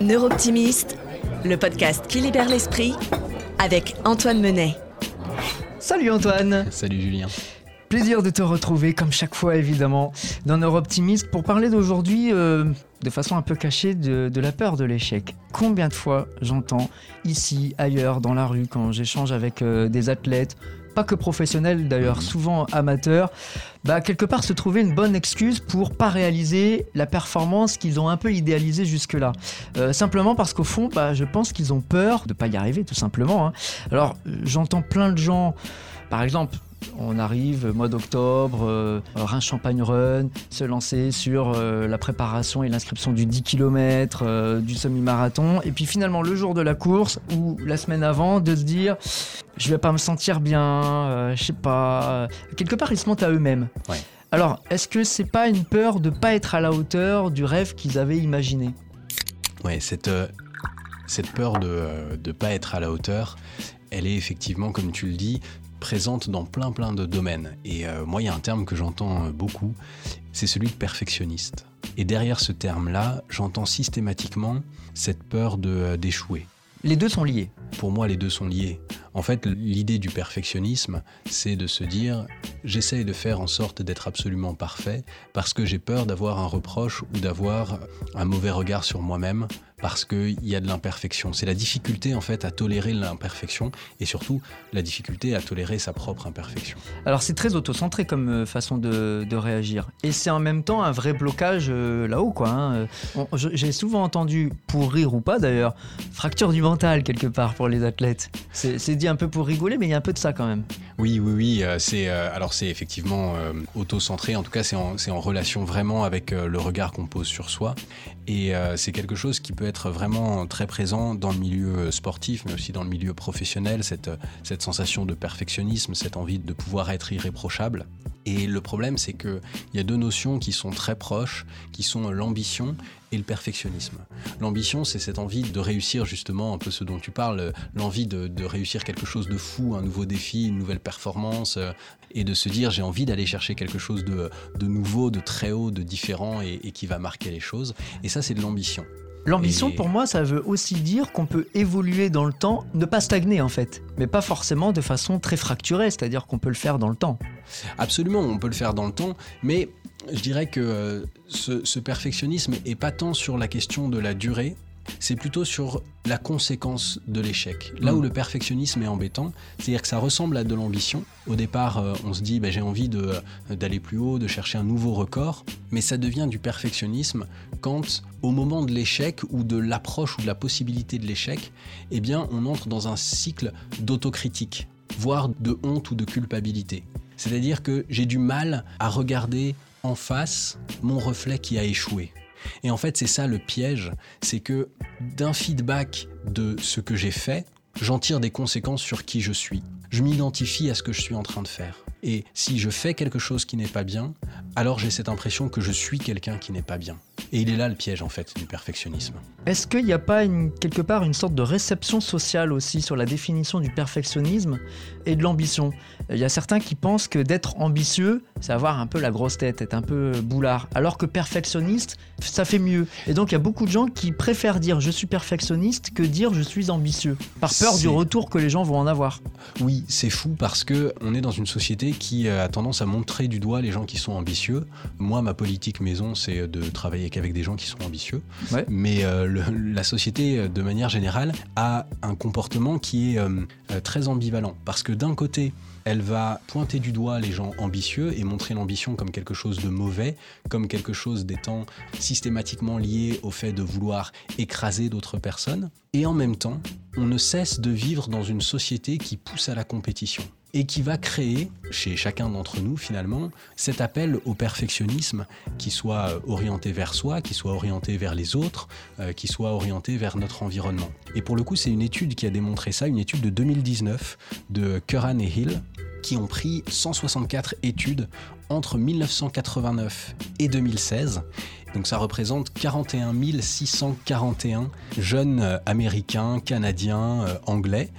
Neurooptimiste, le podcast qui libère l'esprit avec Antoine Menet. Salut Antoine Salut Julien Plaisir de te retrouver, comme chaque fois évidemment, dans Neurooptimiste pour parler d'aujourd'hui, euh, de façon un peu cachée, de, de la peur de l'échec. Combien de fois j'entends, ici, ailleurs, dans la rue, quand j'échange avec euh, des athlètes, pas que professionnels d'ailleurs, souvent amateurs, bah, quelque part se trouver une bonne excuse pour pas réaliser la performance qu'ils ont un peu idéalisée jusque-là. Euh, simplement parce qu'au fond, bah, je pense qu'ils ont peur de pas y arriver, tout simplement. hein. Alors, j'entends plein de gens, par exemple, on arrive mois d'octobre, euh, un champagne run, se lancer sur euh, la préparation et l'inscription du 10 km, du semi-marathon, et puis finalement le jour de la course ou la semaine avant, de se dire je vais pas me sentir bien, euh, je sais pas. euh, Quelque part, ils se mentent à eux-mêmes. Ouais. Alors, est-ce que c'est pas une peur de pas être à la hauteur du rêve qu'ils avaient imaginé? Ouais, cette, euh, cette peur de ne pas être à la hauteur, elle est effectivement, comme tu le dis, présente dans plein plein de domaines. Et euh, moi, il y a un terme que j'entends euh, beaucoup, c'est celui de perfectionniste. Et derrière ce terme-là, j'entends systématiquement cette peur de, euh, d'échouer. Les deux sont liés. Pour moi, les deux sont liés. En fait, l'idée du perfectionnisme, c'est de se dire j'essaye de faire en sorte d'être absolument parfait parce que j'ai peur d'avoir un reproche ou d'avoir un mauvais regard sur moi-même parce qu'il y a de l'imperfection. C'est la difficulté en fait à tolérer l'imperfection et surtout la difficulté à tolérer sa propre imperfection. Alors, c'est très autocentré comme euh, façon de, réagir. Et c'est en même temps un vrai blocage euh, là-haut, quoi. hein. J'ai souvent entendu, pour rire ou pas d'ailleurs, fracture du mental quelque part pour les athlètes. C'est dit un peu pour rigoler, mais il y a un peu de ça quand même. Oui, oui, oui. euh, c'est euh, alors c'est effectivement euh, auto-centré. En tout cas, c'est en, relation vraiment avec le regard qu'on pose sur soi. Et c'est quelque chose qui peut être vraiment très présent dans le milieu sportif, mais aussi dans le milieu professionnel. Cette, cette sensation de perfectionnisme, cette envie de pouvoir être irréprochable. Et le problème, c'est qu'il y a deux notions qui sont très proches, qui sont l'ambition et le perfectionnisme. L'ambition, c'est cette envie de réussir justement un peu ce dont tu parles, l'envie de, réussir quelque chose de fou, un nouveau défi, une nouvelle performance, euh, et de se dire j'ai envie d'aller chercher quelque chose de, nouveau, de très haut, de différent et qui va marquer les choses. Et ça, c'est de l'ambition. L'ambition, Et- pour moi, ça veut aussi dire qu'on peut évoluer dans le temps, ne pas stagner en fait, mais pas forcément de façon très fracturée, c'est-à-dire qu'on peut le faire dans le temps. Absolument, on peut le faire dans le temps, mais je dirais que euh, ce, ce perfectionnisme est pas tant sur la question de la durée, c'est plutôt sur la conséquence de l'échec. Là Mm. où le perfectionnisme est embêtant, c'est-à-dire que ça ressemble à de l'ambition. Au départ, euh, on se dit bah, j'ai envie de, euh, d'aller plus haut, de chercher un nouveau record, mais ça devient du perfectionnisme quand, au moment de l'échec ou de l'approche ou de la possibilité de l'échec, eh bien, on entre dans un cycle d'autocritique, voire de honte ou de culpabilité. C'est-à-dire que j'ai du mal à regarder en face mon reflet qui a échoué. Et en fait, c'est ça le piège, c'est que d'un feedback de ce que j'ai fait, j'en tire des conséquences sur qui je suis. Je m'identifie à ce que je suis en train de faire. Et si je fais quelque chose qui n'est pas bien, alors j'ai cette impression que je suis quelqu'un qui n'est pas bien. Et il est là le piège en fait du perfectionnisme. Est-ce qu'il n'y a pas une- quelque part une sorte de réception sociale aussi sur la définition du perfectionnisme et de l'ambition? Il y a certains qui pensent que d'être ambitieux, c'est avoir un peu la grosse tête, être un peu boulard, alors que perfectionniste, ça fait mieux. Et donc il y a beaucoup de gens qui préfèrent dire je suis perfectionniste que dire je suis ambitieux, par peur du retour que les gens vont en avoir. Oui, c'est fou parce que on est dans une société qui euh, a tendance à montrer du doigt les gens qui sont ambitieux. Moi, ma politique maison, c'est de travailler qu'avec des gens qui sont ambitieux. Ouais. Mais euh, le- la société, de manière générale, a un comportement qui est euh, euh, très ambivalent parce que d'un côté, elle va pointer du doigt les gens ambitieux et montrer l'ambition comme quelque chose de mauvais, comme quelque chose d'étant systématiquement lié au fait de vouloir écraser d'autres personnes. Et en même temps, on ne cesse de vivre dans une société qui pousse à la compétition et qui va créer, chez chacun d'entre nous finalement, cet appel au perfectionnisme qui soit euh, orienté vers soi, qui soit orienté vers les autres, euh, qui soit orienté vers notre environnement. Et pour le coup, c'est une étude qui a démontré ça, une étude de 2019 de Curran et Hill, qui ont pris 164 études entre 1989 et 2016. Donc ça représente 41 641 jeunes euh, américains, canadiens, anglais.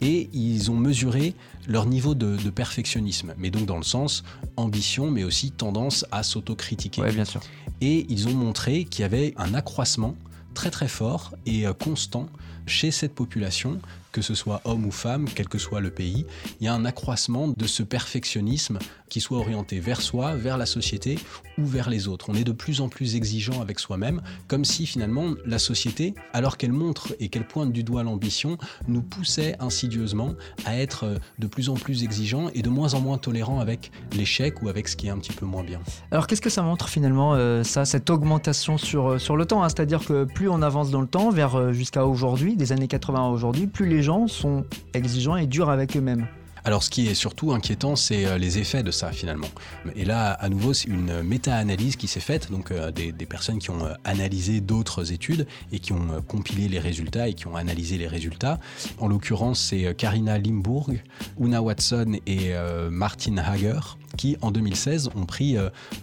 Et ils ont mesuré leur niveau de, de perfectionnisme, mais donc dans le sens ambition, mais aussi tendance à s'autocritiquer. Ouais, bien sûr. Et ils ont montré qu'il y avait un accroissement très très fort et euh, constant chez cette population que ce soit homme ou femme, quel que soit le pays, il y a un accroissement de ce perfectionnisme qui soit orienté vers soi, vers la société ou vers les autres. On est de plus en plus exigeant avec soi-même, comme si finalement la société, alors qu'elle montre et qu'elle pointe du doigt l'ambition, nous poussait insidieusement à être euh, de plus en plus exigeant et de moins en moins tolérant avec l'échec ou avec ce qui est un petit peu moins bien. Alors qu'est-ce que ça montre finalement euh, ça, cette augmentation sur, euh, sur le temps hein? C'est-à-dire que plus on avance dans le temps, vers jusqu'à aujourd'hui, des années 80 à aujourd'hui, plus les sont exigeants et durs avec eux-mêmes. Alors ce qui est surtout inquiétant, c'est euh, les effets de ça finalement. Et là, à nouveau, c'est une méta-analyse qui s'est faite, donc euh, des, personnes qui ont euh, analysé d'autres études et qui ont compilé les résultats et qui ont analysé les résultats. En l'occurrence, c'est Karina Limburg, Una Watson et Martin Hager qui, en 2016, ont pris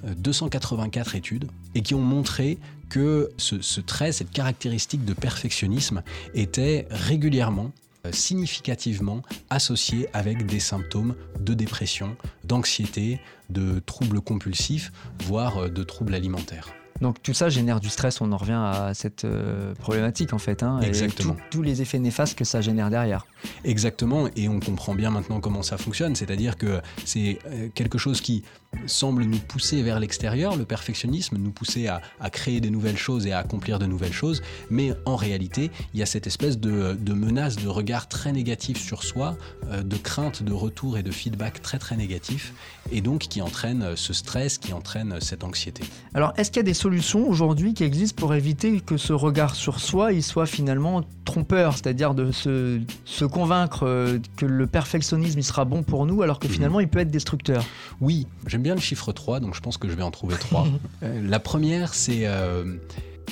284 études et qui ont montré que ce, trait, cette caractéristique de perfectionnisme était régulièrement significativement associé avec des symptômes de dépression, d'anxiété, de troubles compulsifs, voire euh, de troubles alimentaires. Donc tout ça génère du stress, on en revient à cette euh, problématique en fait. Hein, Exactement. tous les effets néfastes que ça génère derrière. Exactement, et on comprend bien maintenant comment ça fonctionne, c'est-à-dire que c'est euh, quelque chose qui semble nous pousser vers l'extérieur, le perfectionnisme, nous pousser à, créer des nouvelles choses et à accomplir de nouvelles choses, mais en réalité, il y a cette espèce de, menace, de regard très négatif sur soi, euh, de crainte de retour et de feedback très très négatif, et donc qui entraîne ce stress, qui entraîne cette anxiété. Alors, est-ce qu'il y a des solutions aujourd'hui qui existent pour éviter que ce regard sur soi, il soit finalement trompeur, c'est-à-dire de se, se convaincre euh, que le perfectionnisme il sera bon pour nous alors que mhm. finalement il peut être destructeur Oui, j'aime bien le chiffre 3, donc je pense que je vais en trouver 3. Euh, la première, c'est... Euh,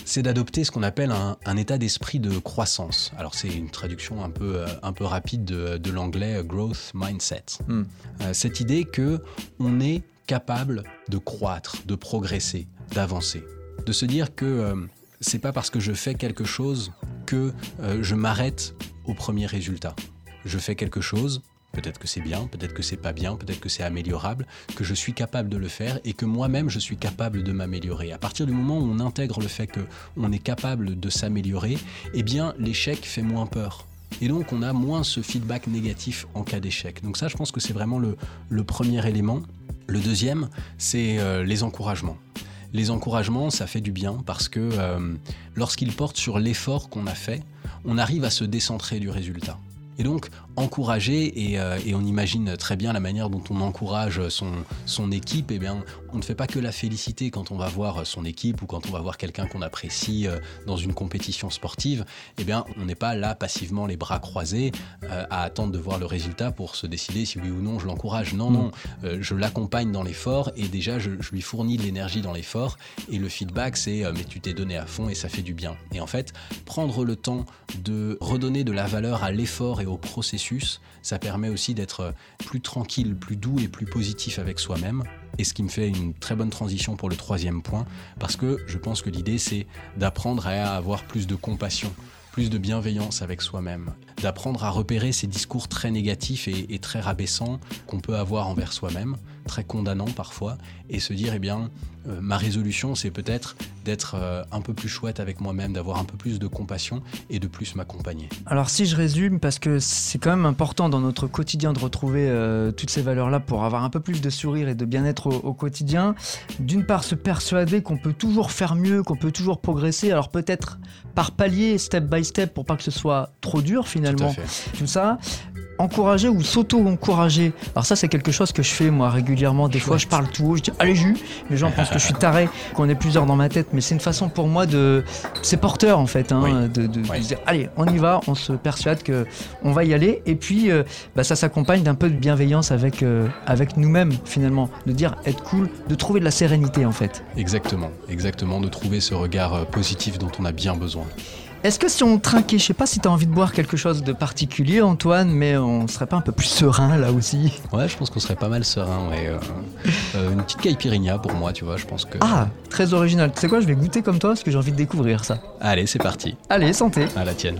c'est d'adopter ce qu'on appelle un, état d'esprit de croissance. Alors c'est une traduction un peu, un peu rapide de, l'anglais growth mindset. Hmm. cette idée que on est capable de croître, de progresser, d'avancer, de se dire que c'est pas parce que je fais quelque chose que je m'arrête au premier résultat je fais quelque chose, peut-être que c'est bien, peut-être que c'est pas bien, peut-être que c'est améliorable, que je suis capable de le faire et que moi-même je suis capable de m'améliorer. À partir du moment où on intègre le fait que on est capable de s'améliorer, eh bien l'échec fait moins peur. Et donc on a moins ce feedback négatif en cas d'échec. Donc ça je pense que c'est vraiment le, premier élément. Le deuxième, c'est euh, les encouragements. Les encouragements, ça fait du bien parce que euh, lorsqu'ils portent sur l'effort qu'on a fait, on arrive à se décentrer du résultat. Et donc, encourager, euh, et, on imagine très bien la manière dont on encourage son, son équipe, eh bien, on ne fait pas que la féliciter quand on va voir son équipe ou quand on va voir quelqu'un qu'on apprécie euh, dans une compétition sportive. Eh bien, on n'est pas là passivement les bras croisés euh, à attendre de voir le résultat pour se décider si oui ou non je l'encourage. Non, non, je l'accompagne dans l'effort et déjà je, je lui fournis de l'énergie dans l'effort et le feedback c'est mais tu t'es donné à fond et ça fait du bien. Et en fait, prendre le temps de redonner de la valeur à l'effort et au processus, ça permet aussi d'être plus tranquille, plus doux et plus positif avec soi-même. Et ce qui me fait une très bonne transition pour le troisième point, parce que je pense que l'idée c'est d'apprendre à avoir plus de compassion, plus de bienveillance avec soi-même, d'apprendre à repérer ces discours très négatifs et, très rabaissants qu'on peut avoir envers soi-même, très condamnants parfois, et se dire, eh bien, euh, ma résolution, c'est peut-être d'être euh, un peu plus chouette avec moi-même, d'avoir un peu plus de compassion et de plus m'accompagner. Alors si je résume, parce que c'est quand même important dans notre quotidien de retrouver euh, toutes ces valeurs-là pour avoir un peu plus de sourire et de bien-être au, quotidien, d'une part se persuader qu'on peut toujours faire mieux, qu'on peut toujours progresser, alors peut-être par palier, step by step, pour pas que ce soit trop dur finalement, tout, tout ça encourager ou s'auto-encourager. Alors ça, c'est quelque chose que je fais moi régulièrement. Des fois, je parle tout haut, je dis allez jus. Les gens pensent que je suis taré, qu'on est plusieurs dans ma tête, mais c'est une façon pour moi de, c'est porteur en fait, hein, de, dire allez, on y va, on se persuade que on va y aller. Et puis, euh, bah, ça s'accompagne d'un peu de bienveillance avec euh, avec nous-mêmes finalement, de dire être cool, de trouver de la sérénité en fait. Exactement, exactement, de trouver ce regard euh, positif dont on a bien besoin. Est-ce que si on trinquait, je sais pas si tu as envie de boire quelque chose de particulier, Antoine, mais on serait pas un peu plus serein là aussi Ouais, je pense qu'on serait pas mal serein. Ouais. Euh, euh, une petite caipirinha pour moi, tu vois, je pense que. Ah, très original. Tu sais quoi, je vais goûter comme toi parce que j'ai envie de découvrir ça. Allez, c'est parti. Allez, santé. À la tienne.